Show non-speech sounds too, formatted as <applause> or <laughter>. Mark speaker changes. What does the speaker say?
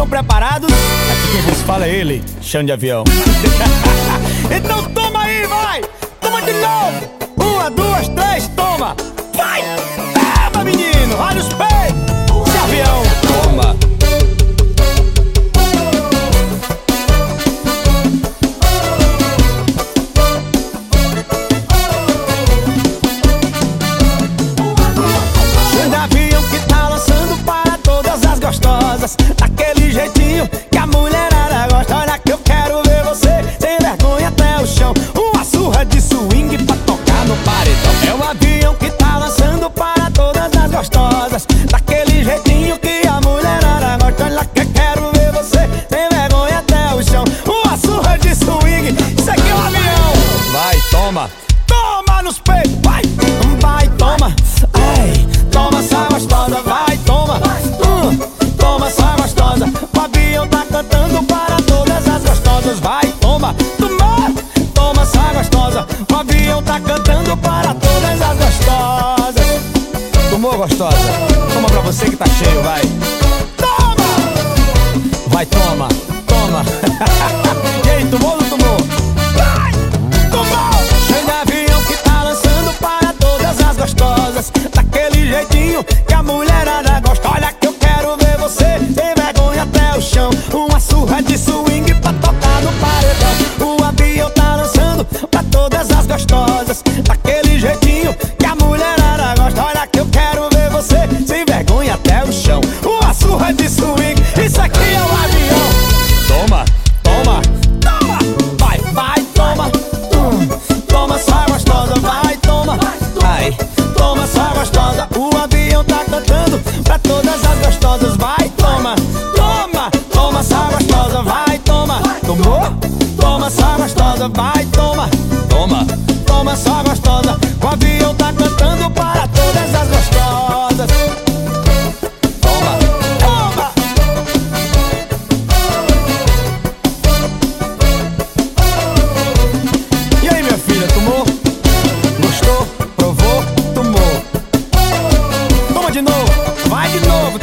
Speaker 1: estão preparados? Aqui quem vos fala é ele, chão de avião. <laughs> então toma aí, vai! Toma de novo! vai, toma, toma, toma essa gostosa. O avião tá cantando para todas as gostosas. Tomou, gostosa? Toma pra você que tá cheio, vai. Toma! Vai, toma. Vai, toma, toma, toma só gostosa O avião tá cantando para todas as gostosas Toma, toma E aí minha filha, tomou? Gostou? Provou? Tomou Toma de novo, vai de novo